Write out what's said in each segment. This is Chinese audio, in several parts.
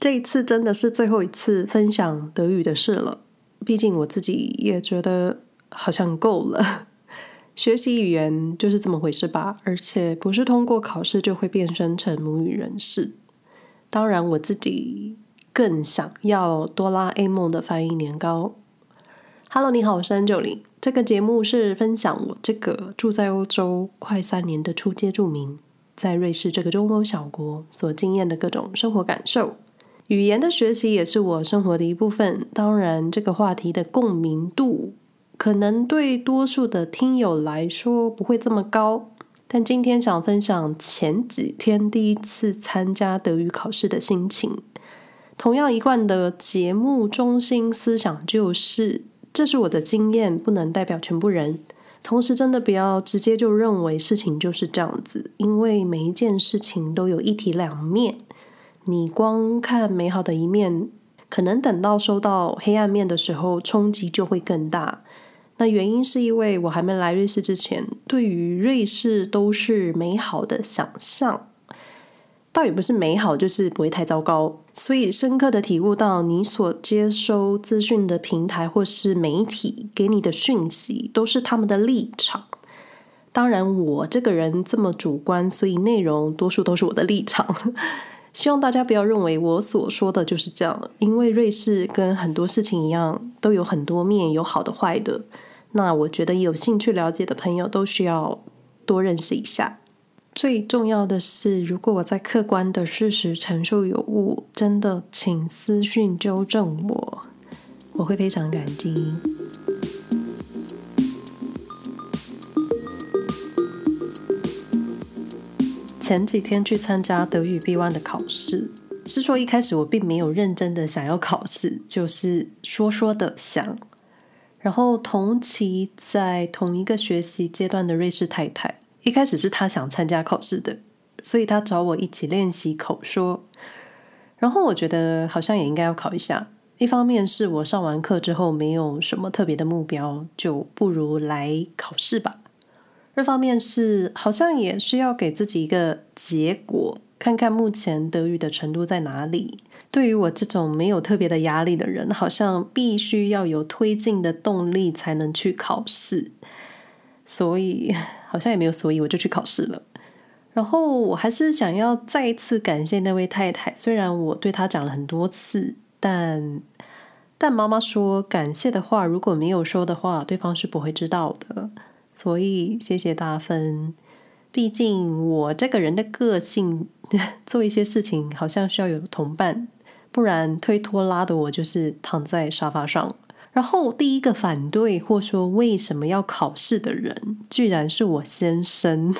这一次真的是最后一次分享德语的事了。毕竟我自己也觉得好像够了。学习语言就是这么回事吧，而且不是通过考试就会变身成母语人士。当然，我自己更想要哆啦 A 梦的翻译年糕。Hello，你好，我是 an 九零。这个节目是分享我这个住在欧洲快三年的初阶住民，在瑞士这个中欧小国所经验的各种生活感受。语言的学习也是我生活的一部分。当然，这个话题的共鸣度。可能对多数的听友来说不会这么高，但今天想分享前几天第一次参加德语考试的心情。同样一贯的节目中心思想就是，这是我的经验，不能代表全部人。同时，真的不要直接就认为事情就是这样子，因为每一件事情都有一体两面。你光看美好的一面，可能等到收到黑暗面的时候，冲击就会更大。那原因是因为我还没来瑞士之前，对于瑞士都是美好的想象，倒也不是美好，就是不会太糟糕。所以深刻的体悟到，你所接收资讯的平台或是媒体给你的讯息，都是他们的立场。当然，我这个人这么主观，所以内容多数都是我的立场。希望大家不要认为我所说的就是这样，因为瑞士跟很多事情一样，都有很多面，有好的坏的。那我觉得有兴趣了解的朋友都需要多认识一下。最重要的是，如果我在客观的事实陈述有误，真的请私讯纠正我，我会非常感激。前几天去参加德语 B1 的考试，是说一开始我并没有认真的想要考试，就是说说的想。然后同期在同一个学习阶段的瑞士太太，一开始是她想参加考试的，所以她找我一起练习口说。然后我觉得好像也应该要考一下，一方面是我上完课之后没有什么特别的目标，就不如来考试吧。二方面是好像也需要给自己一个结果，看看目前德语的程度在哪里。对于我这种没有特别的压力的人，好像必须要有推进的动力才能去考试，所以好像也没有所以，我就去考试了。然后我还是想要再一次感谢那位太太，虽然我对她讲了很多次，但但妈妈说感谢的话如果没有说的话，对方是不会知道的，所以谢谢大分。毕竟我这个人的个性，做一些事情好像需要有同伴。不然推拖拉的我就是躺在沙发上。然后第一个反对或说为什么要考试的人，居然是我先生，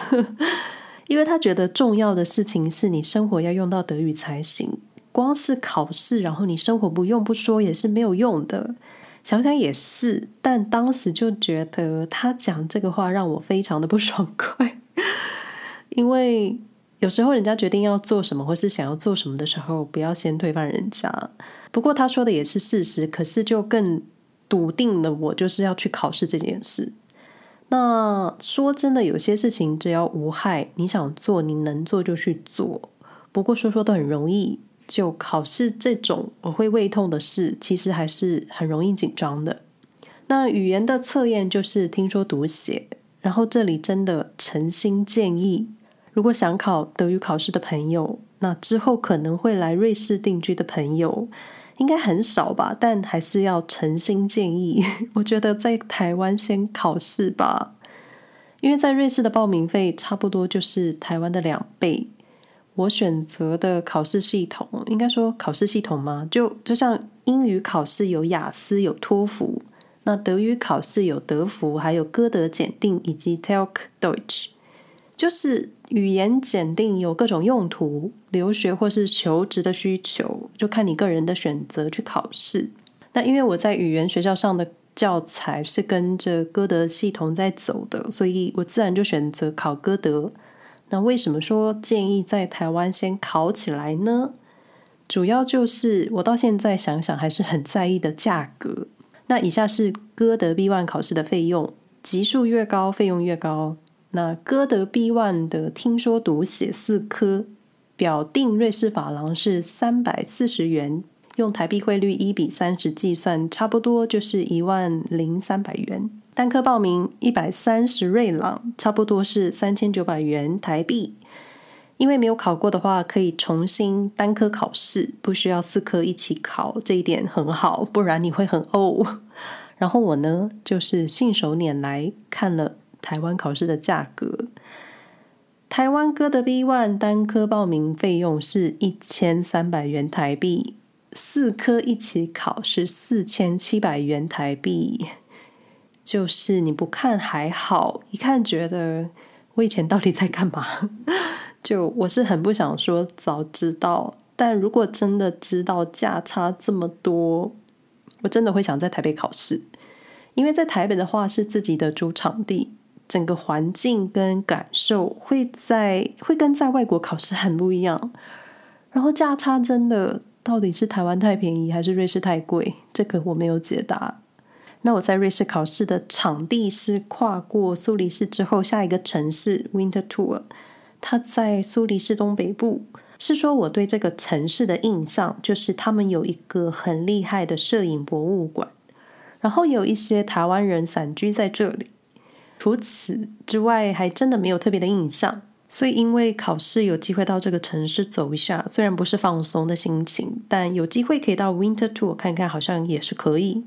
因为他觉得重要的事情是你生活要用到德语才行。光是考试，然后你生活不用不说也是没有用的。想想也是，但当时就觉得他讲这个话让我非常的不爽快，因为。有时候人家决定要做什么，或是想要做什么的时候，不要先推翻人家。不过他说的也是事实，可是就更笃定了我就是要去考试这件事。那说真的，有些事情只要无害，你想做，你能做就去做。不过说说都很容易，就考试这种我会胃痛的事，其实还是很容易紧张的。那语言的测验就是听说读写，然后这里真的诚心建议。如果想考德语考试的朋友，那之后可能会来瑞士定居的朋友，应该很少吧？但还是要诚心建议，我觉得在台湾先考试吧，因为在瑞士的报名费差不多就是台湾的两倍。我选择的考试系统，应该说考试系统吗？就就像英语考试有雅思、有托福，那德语考试有德福，还有歌德检定以及 TeLK Deutsch，就是。语言检定有各种用途，留学或是求职的需求，就看你个人的选择去考试。那因为我在语言学校上的教材是跟着歌德系统在走的，所以我自然就选择考歌德。那为什么说建议在台湾先考起来呢？主要就是我到现在想想还是很在意的价格。那以下是歌德 B1 考试的费用，级数越高，费用越高。那歌德 B1 的听说读写四科表定瑞士法郎是三百四十元，用台币汇率一比三十计算，差不多就是一万零三百元。单科报名一百三十瑞郎，差不多是三千九百元台币。因为没有考过的话，可以重新单科考试，不需要四科一起考，这一点很好，不然你会很呕。然后我呢，就是信手拈来看了台湾考试的价格，台湾科的 B One 单科报名费用是一千三百元台币，四科一起考是四千七百元台币。就是你不看还好，一看觉得我以前到底在干嘛？就我是很不想说早知道，但如果真的知道价差这么多，我真的会想在台北考试，因为在台北的话是自己的主场地，整个环境跟感受会在会跟在外国考试很不一样。然后价差真的到底是台湾太便宜还是瑞士太贵？这个我没有解答。那我在瑞士考试的场地是跨过苏黎世之后下一个城市 Winterthur，它在苏黎世东北部。是说我对这个城市的印象就是他们有一个很厉害的摄影博物馆，然后有一些台湾人散居在这里。除此之外，还真的没有特别的印象。所以因为考试有机会到这个城市走一下，虽然不是放松的心情，但有机会可以到 Winterthur 看看，好像也是可以。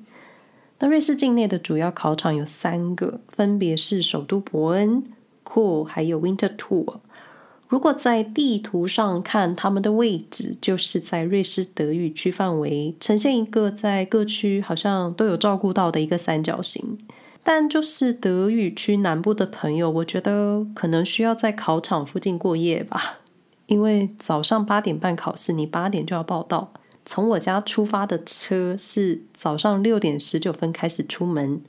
那瑞士境内的主要考场有三个，分别是首都伯恩、Chur 还有 Winterthur。如果在地图上看，他们的位置就是在瑞士德语区范围，呈现一个在各区好像都有照顾到的一个三角形。但就是德语区南部的朋友，我觉得可能需要在考场附近过夜吧，因为早上八点半考试，你八点就要报到。从我家出发的车是早上六点十九分开始出门，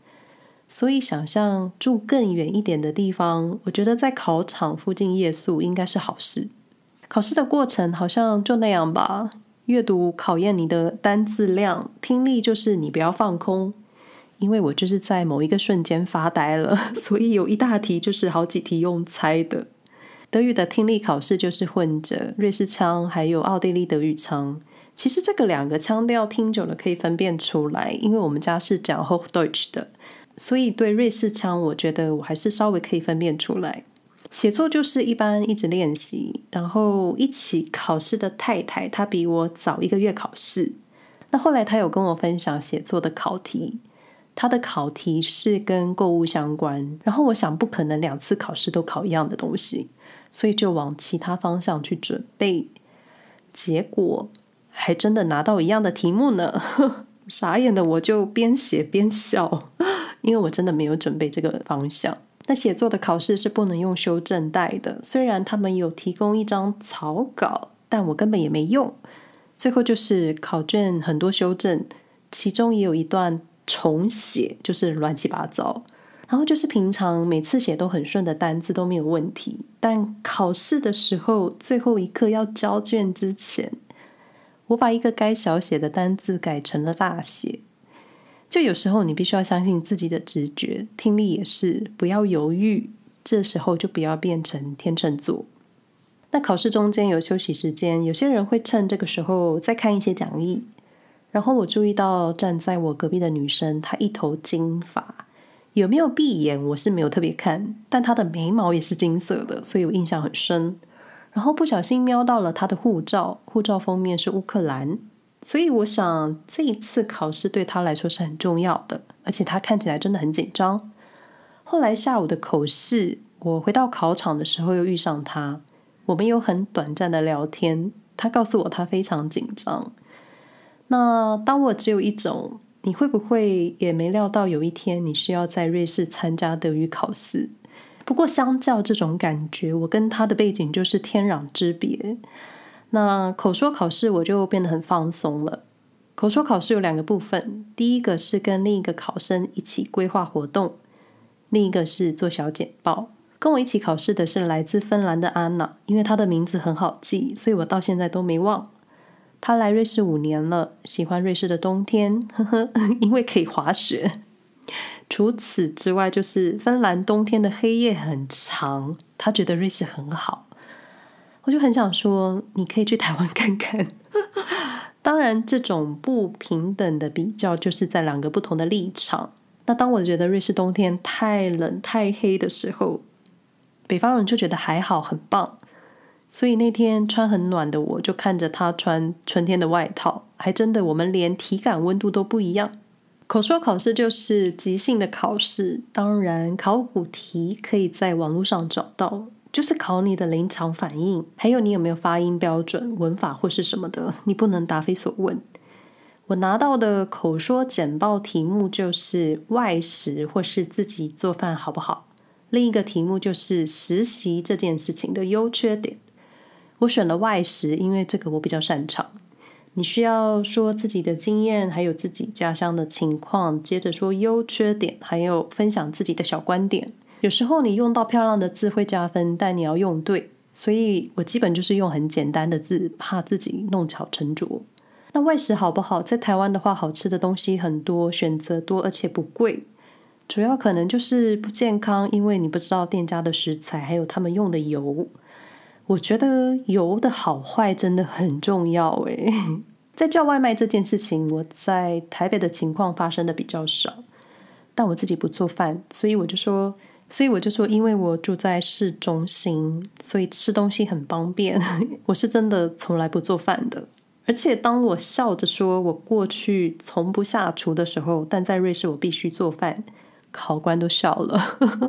所以想象住更远一点的地方，我觉得在考场附近夜宿应该是好事。考试的过程好像就那样吧，阅读考验你的单字量，听力就是你不要放空，因为我就是在某一个瞬间发呆了，所以有一大题就是好几题用猜的。德语的听力考试就是混着瑞士腔还有奥地利德语腔。其实这个两个腔调听久了可以分辨出来，因为我们家是讲 h o c h d e u t c h 的，所以对瑞士腔，我觉得我还是稍微可以分辨出来。写作就是一般一直练习，然后一起考试的太太，她比我早一个月考试。那后来她有跟我分享写作的考题，她的考题是跟购物相关，然后我想不可能两次考试都考一样的东西，所以就往其他方向去准备，结果。还真的拿到一样的题目呢，傻眼的我就边写边笑，因为我真的没有准备这个方向。那写作的考试是不能用修正带的，虽然他们有提供一张草稿，但我根本也没用。最后就是考卷很多修正，其中也有一段重写，就是乱七八糟。然后就是平常每次写都很顺的单字都没有问题，但考试的时候最后一刻要交卷之前。我把一个该小写的单字改成了大写，就有时候你必须要相信自己的直觉，听力也是，不要犹豫，这时候就不要变成天秤座。那考试中间有休息时间，有些人会趁这个时候再看一些讲义。然后我注意到站在我隔壁的女生，她一头金发，有没有闭眼我是没有特别看，但她的眉毛也是金色的，所以我印象很深。然后不小心瞄到了他的护照，护照封面是乌克兰，所以我想这一次考试对他来说是很重要的，而且他看起来真的很紧张。后来下午的口试，我回到考场的时候又遇上他，我们有很短暂的聊天，他告诉我他非常紧张。那当我只有一种，你会不会也没料到有一天你需要在瑞士参加德语考试？不过，相较这种感觉，我跟他的背景就是天壤之别。那口说考试我就变得很放松了。口说考试有两个部分，第一个是跟另一个考生一起规划活动，另一个是做小简报。跟我一起考试的是来自芬兰的安娜，因为她的名字很好记，所以我到现在都没忘。她来瑞士五年了，喜欢瑞士的冬天，呵呵，因为可以滑雪。除此之外，就是芬兰冬天的黑夜很长，他觉得瑞士很好。我就很想说，你可以去台湾看看。当然，这种不平等的比较，就是在两个不同的立场。那当我觉得瑞士冬天太冷太黑的时候，北方人就觉得还好，很棒。所以那天穿很暖的我，就看着他穿春天的外套，还真的我们连体感温度都不一样。口说考试就是即兴的考试，当然考古题可以在网络上找到，就是考你的临场反应，还有你有没有发音标准、文法或是什么的，你不能答非所问。我拿到的口说简报题目就是外食或是自己做饭好不好？另一个题目就是实习这件事情的优缺点。我选了外食，因为这个我比较擅长。你需要说自己的经验，还有自己家乡的情况，接着说优缺点，还有分享自己的小观点。有时候你用到漂亮的字会加分，但你要用对，所以我基本就是用很简单的字，怕自己弄巧成拙。那外食好不好？在台湾的话，好吃的东西很多，选择多，而且不贵。主要可能就是不健康，因为你不知道店家的食材，还有他们用的油。我觉得油的好坏真的很重要诶，在叫外卖这件事情，我在台北的情况发生的比较少，但我自己不做饭，所以我就说，所以我就说，因为我住在市中心，所以吃东西很方便。我是真的从来不做饭的，而且当我笑着说我过去从不下厨的时候，但在瑞士我必须做饭。考官都笑了，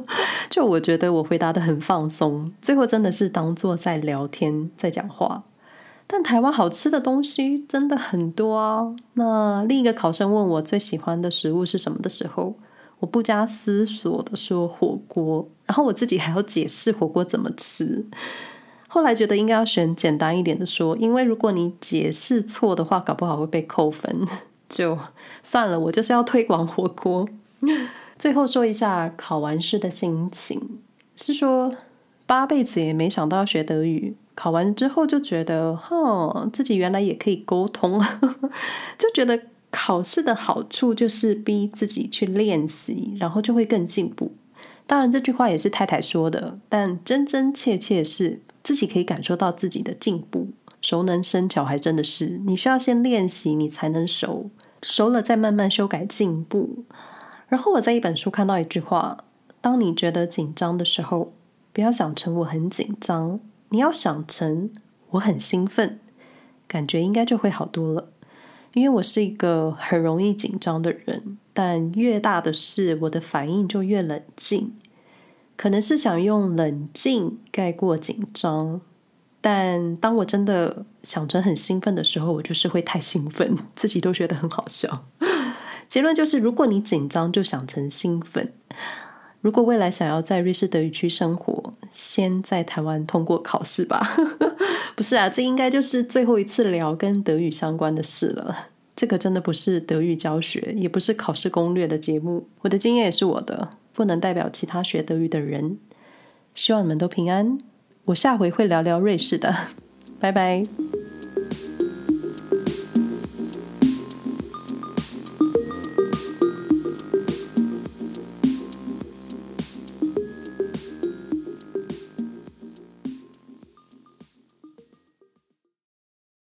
就我觉得我回答得很放松，最后真的是当做在聊天，在讲话。但台湾好吃的东西真的很多啊。那另一个考生问我最喜欢的食物是什么的时候，我不加思索的说火锅，然后我自己还要解释火锅怎么吃。后来觉得应该要选简单一点的说，因为如果你解释错的话，搞不好会被扣分。就算了，我就是要推广火锅。最后说一下考完试的心情，是说八辈子也没想到要学德语，考完之后就觉得，哼，自己原来也可以沟通，就觉得考试的好处就是逼自己去练习，然后就会更进步。当然这句话也是太太说的，但真真切切是自己可以感受到自己的进步。熟能生巧，还真的是你需要先练习，你才能熟，熟了再慢慢修改进步。然后我在一本书看到一句话：当你觉得紧张的时候，不要想成我很紧张，你要想成我很兴奋，感觉应该就会好多了。因为我是一个很容易紧张的人，但越大的事，我的反应就越冷静。可能是想用冷静盖过紧张，但当我真的想成很兴奋的时候，我就是会太兴奋，自己都觉得很好笑。结论就是，如果你紧张，就想成兴奋。如果未来想要在瑞士德语区生活，先在台湾通过考试吧。不是啊，这应该就是最后一次聊跟德语相关的事了。这个真的不是德语教学，也不是考试攻略的节目。我的经验也是我的，不能代表其他学德语的人。希望你们都平安。我下回会聊聊瑞士的。拜拜。